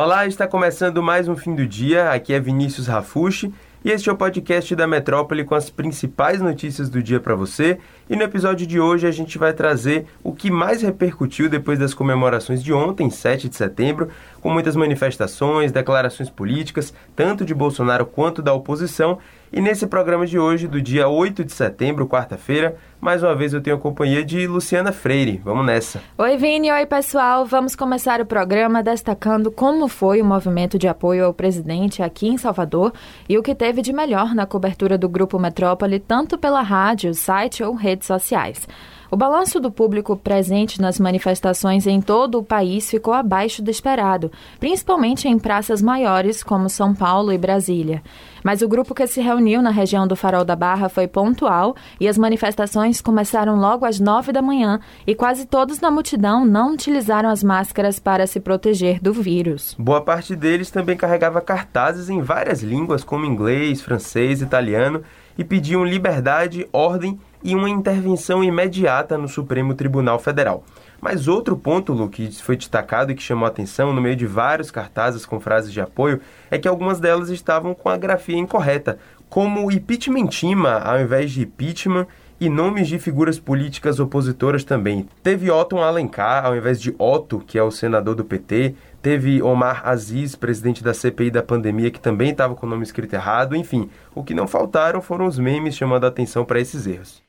Olá, está começando mais um fim do dia. Aqui é Vinícius Rafushi e este é o podcast da Metrópole com as principais notícias do dia para você. E no episódio de hoje a gente vai trazer o que mais repercutiu depois das comemorações de ontem, 7 de setembro, com muitas manifestações, declarações políticas, tanto de Bolsonaro quanto da oposição. E nesse programa de hoje, do dia 8 de setembro, quarta-feira, mais uma vez eu tenho a companhia de Luciana Freire. Vamos nessa. Oi, Vini. Oi, pessoal. Vamos começar o programa destacando como foi o movimento de apoio ao presidente aqui em Salvador e o que teve de melhor na cobertura do Grupo Metrópole, tanto pela rádio, site ou redes sociais. O balanço do público presente nas manifestações em todo o país ficou abaixo do esperado, principalmente em praças maiores como São Paulo e Brasília. Mas o grupo que se reuniu na região do Farol da Barra foi pontual e as manifestações começaram logo às nove da manhã e quase todos na multidão não utilizaram as máscaras para se proteger do vírus. Boa parte deles também carregava cartazes em várias línguas, como inglês, francês, italiano, e pediam liberdade, ordem e uma intervenção imediata no Supremo Tribunal Federal. Mas outro ponto, Lu, que foi destacado e que chamou a atenção no meio de vários cartazes com frases de apoio é que algumas delas estavam com a grafia incorreta, como impeachmentima ao invés de impeachment e nomes de figuras políticas opositoras também. Teve Otton Alencar ao invés de Otto, que é o senador do PT. Teve Omar Aziz, presidente da CPI da pandemia, que também estava com o nome escrito errado. Enfim, o que não faltaram foram os memes chamando a atenção para esses erros.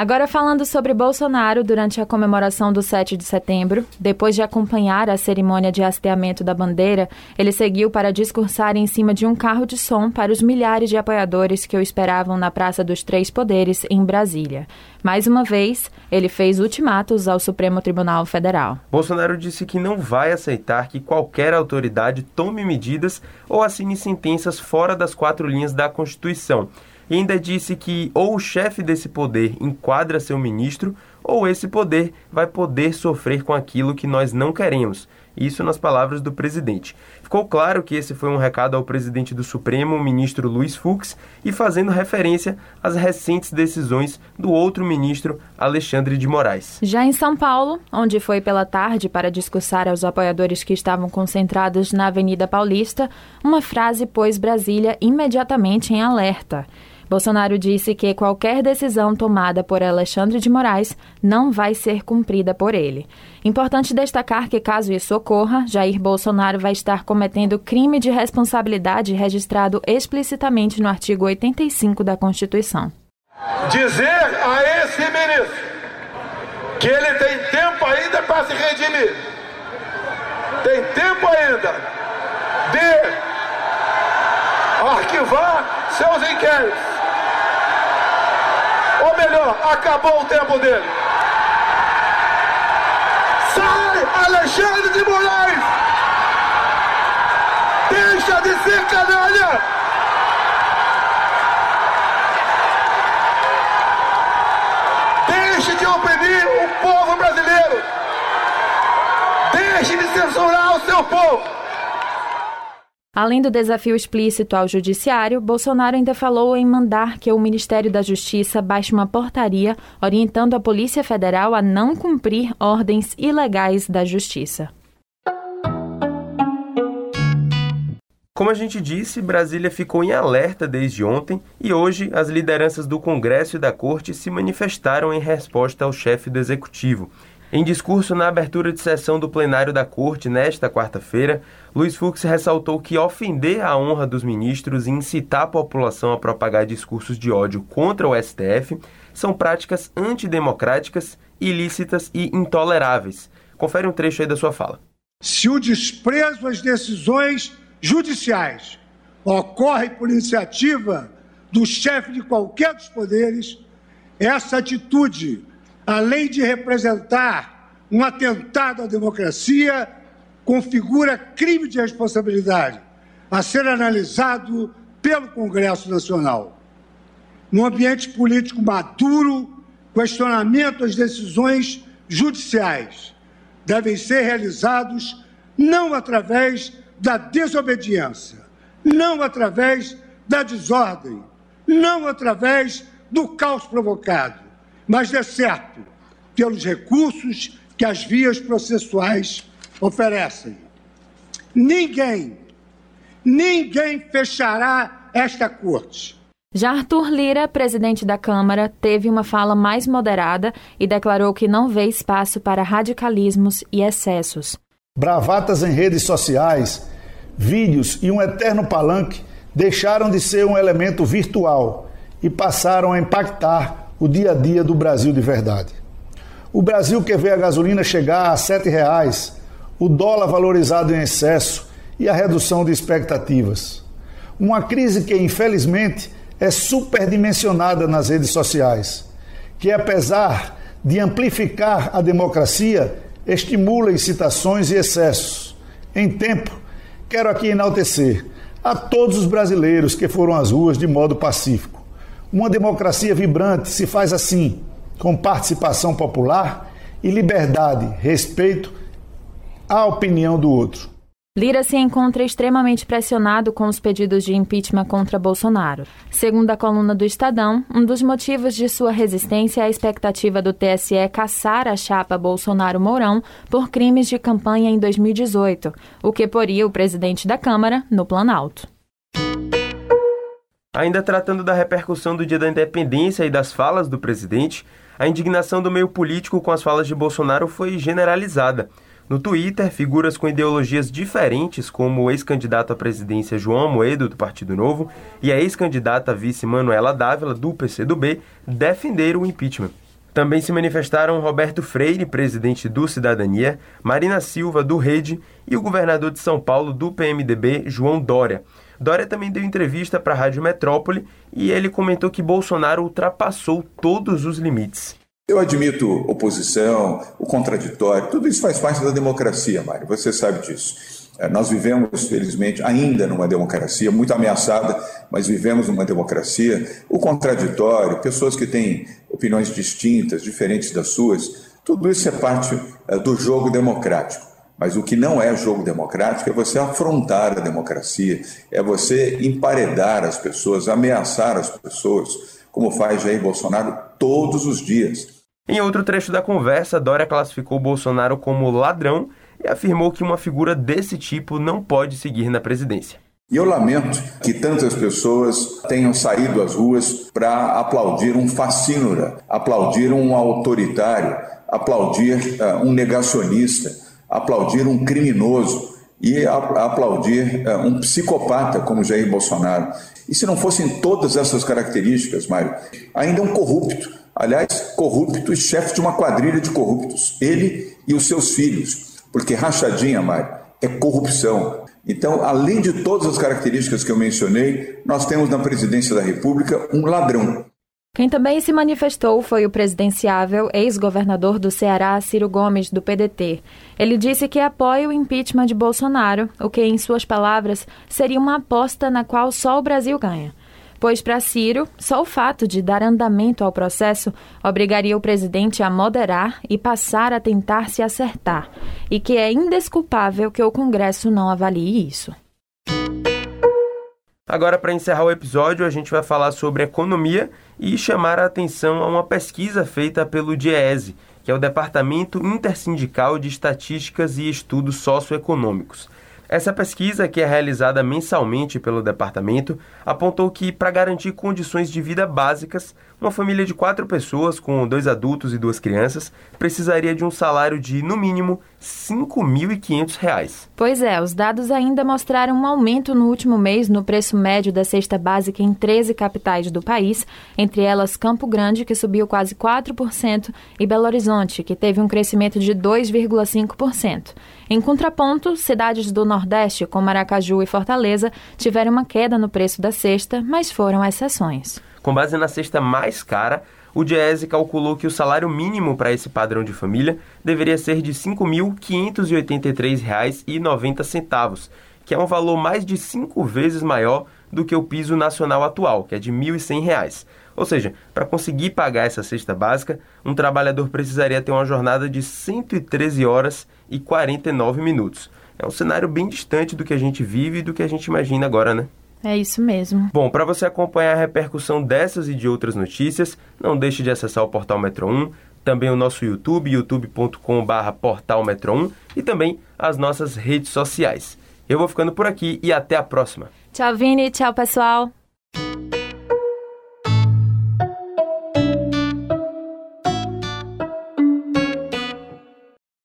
Agora falando sobre Bolsonaro durante a comemoração do 7 de setembro, depois de acompanhar a cerimônia de hasteamento da bandeira, ele seguiu para discursar em cima de um carro de som para os milhares de apoiadores que o esperavam na Praça dos Três Poderes, em Brasília. Mais uma vez, ele fez ultimatos ao Supremo Tribunal Federal. Bolsonaro disse que não vai aceitar que qualquer autoridade tome medidas ou assine sentenças fora das quatro linhas da Constituição e ainda disse que ou o chefe desse poder enquadra seu ministro, ou esse poder vai poder sofrer com aquilo que nós não queremos. Isso nas palavras do presidente. Ficou claro que esse foi um recado ao presidente do Supremo, o ministro Luiz Fux, e fazendo referência às recentes decisões do outro ministro, Alexandre de Moraes. Já em São Paulo, onde foi pela tarde para discursar aos apoiadores que estavam concentrados na Avenida Paulista, uma frase pôs Brasília imediatamente em alerta. Bolsonaro disse que qualquer decisão tomada por Alexandre de Moraes não vai ser cumprida por ele. Importante destacar que, caso isso ocorra, Jair Bolsonaro vai estar cometendo crime de responsabilidade registrado explicitamente no artigo 85 da Constituição. Dizer a esse ministro que ele tem tempo ainda para se redimir, tem tempo ainda de arquivar seus inquéritos acabou o tempo dele. Sai, Alexandre de Moraes! Deixa de ser canalha! Deixe de oprimir o povo brasileiro! Deixe de censurar o seu povo! Além do desafio explícito ao Judiciário, Bolsonaro ainda falou em mandar que o Ministério da Justiça baixe uma portaria orientando a Polícia Federal a não cumprir ordens ilegais da Justiça. Como a gente disse, Brasília ficou em alerta desde ontem e hoje as lideranças do Congresso e da Corte se manifestaram em resposta ao chefe do Executivo. Em discurso na abertura de sessão do plenário da Corte nesta quarta-feira, Luiz Fux ressaltou que ofender a honra dos ministros e incitar a população a propagar discursos de ódio contra o STF são práticas antidemocráticas, ilícitas e intoleráveis. Confere um trecho aí da sua fala. Se o desprezo às decisões judiciais ocorre por iniciativa do chefe de qualquer dos poderes, essa atitude além de representar um atentado à democracia, configura crime de responsabilidade a ser analisado pelo Congresso Nacional. Num ambiente político maduro, questionamento às decisões judiciais devem ser realizados não através da desobediência, não através da desordem, não através do caos provocado, mas dê certo pelos recursos que as vias processuais oferecem. Ninguém, ninguém fechará esta corte. Já Arthur Lira, presidente da Câmara, teve uma fala mais moderada e declarou que não vê espaço para radicalismos e excessos. Bravatas em redes sociais, vídeos e um eterno palanque deixaram de ser um elemento virtual e passaram a impactar o dia a dia do Brasil de verdade. O Brasil que vê a gasolina chegar a R$ 7,00, o dólar valorizado em excesso e a redução de expectativas. Uma crise que, infelizmente, é superdimensionada nas redes sociais, que, apesar de amplificar a democracia, estimula incitações e excessos. Em tempo, quero aqui enaltecer a todos os brasileiros que foram às ruas de modo pacífico. Uma democracia vibrante se faz assim, com participação popular e liberdade, respeito à opinião do outro. Lira se encontra extremamente pressionado com os pedidos de impeachment contra Bolsonaro. Segundo a coluna do Estadão, um dos motivos de sua resistência é a expectativa do TSE caçar a chapa Bolsonaro-Mourão por crimes de campanha em 2018, o que poria o presidente da Câmara no Planalto. Ainda tratando da repercussão do Dia da Independência e das falas do presidente, a indignação do meio político com as falas de Bolsonaro foi generalizada. No Twitter, figuras com ideologias diferentes, como o ex-candidato à presidência João Moedo, do Partido Novo, e a ex-candidata vice Manuela Dávila, do PCdoB, defenderam o impeachment. Também se manifestaram Roberto Freire, presidente do Cidadania, Marina Silva, do Rede, e o governador de São Paulo, do PMDB, João Dória. Dória também deu entrevista para a Rádio Metrópole e ele comentou que Bolsonaro ultrapassou todos os limites. Eu admito oposição, o contraditório, tudo isso faz parte da democracia, Mário, você sabe disso. É, nós vivemos, felizmente, ainda numa democracia muito ameaçada, mas vivemos numa democracia. O contraditório, pessoas que têm opiniões distintas, diferentes das suas, tudo isso é parte é, do jogo democrático. Mas o que não é jogo democrático é você afrontar a democracia, é você emparedar as pessoas, ameaçar as pessoas, como faz Jair Bolsonaro todos os dias. Em outro trecho da conversa, Dória classificou Bolsonaro como ladrão e afirmou que uma figura desse tipo não pode seguir na presidência. E eu lamento que tantas pessoas tenham saído às ruas para aplaudir um fascínora, aplaudir um autoritário, aplaudir uh, um negacionista, aplaudir um criminoso e aplaudir uh, um psicopata como Jair Bolsonaro. E se não fossem todas essas características, Mário, ainda é um corrupto, aliás, corrupto e chefe de uma quadrilha de corruptos, ele e os seus filhos, porque rachadinha, Mário, é corrupção. Então, além de todas as características que eu mencionei, nós temos na presidência da República um ladrão. Quem também se manifestou foi o presidenciável ex-governador do Ceará, Ciro Gomes, do PDT. Ele disse que apoia o impeachment de Bolsonaro, o que, em suas palavras, seria uma aposta na qual só o Brasil ganha pois para Ciro, só o fato de dar andamento ao processo obrigaria o presidente a moderar e passar a tentar se acertar, e que é indesculpável que o Congresso não avalie isso. Agora, para encerrar o episódio, a gente vai falar sobre economia e chamar a atenção a uma pesquisa feita pelo DIESE, que é o Departamento Intersindical de Estatísticas e Estudos Socioeconômicos. Essa pesquisa, que é realizada mensalmente pelo departamento, apontou que, para garantir condições de vida básicas, uma família de quatro pessoas, com dois adultos e duas crianças, precisaria de um salário de, no mínimo, R$ 5.500. Pois é, os dados ainda mostraram um aumento no último mês no preço médio da cesta básica em 13 capitais do país, entre elas Campo Grande, que subiu quase 4%, e Belo Horizonte, que teve um crescimento de 2,5%. Em contraponto, cidades do Nordeste, como Aracaju e Fortaleza, tiveram uma queda no preço da cesta, mas foram exceções. Com base na cesta mais cara, o Diese calculou que o salário mínimo para esse padrão de família deveria ser de R$ 5.583,90, que é um valor mais de cinco vezes maior do que o piso nacional atual, que é de R$ 1.100. Ou seja, para conseguir pagar essa cesta básica, um trabalhador precisaria ter uma jornada de 113 horas e 49 minutos. É um cenário bem distante do que a gente vive e do que a gente imagina agora, né? É isso mesmo. Bom, para você acompanhar a repercussão dessas e de outras notícias, não deixe de acessar o portal Metro 1, também o nosso YouTube, youtube.com.br portalmetro1 e também as nossas redes sociais. Eu vou ficando por aqui e até a próxima. Tchau, Vini. Tchau, pessoal.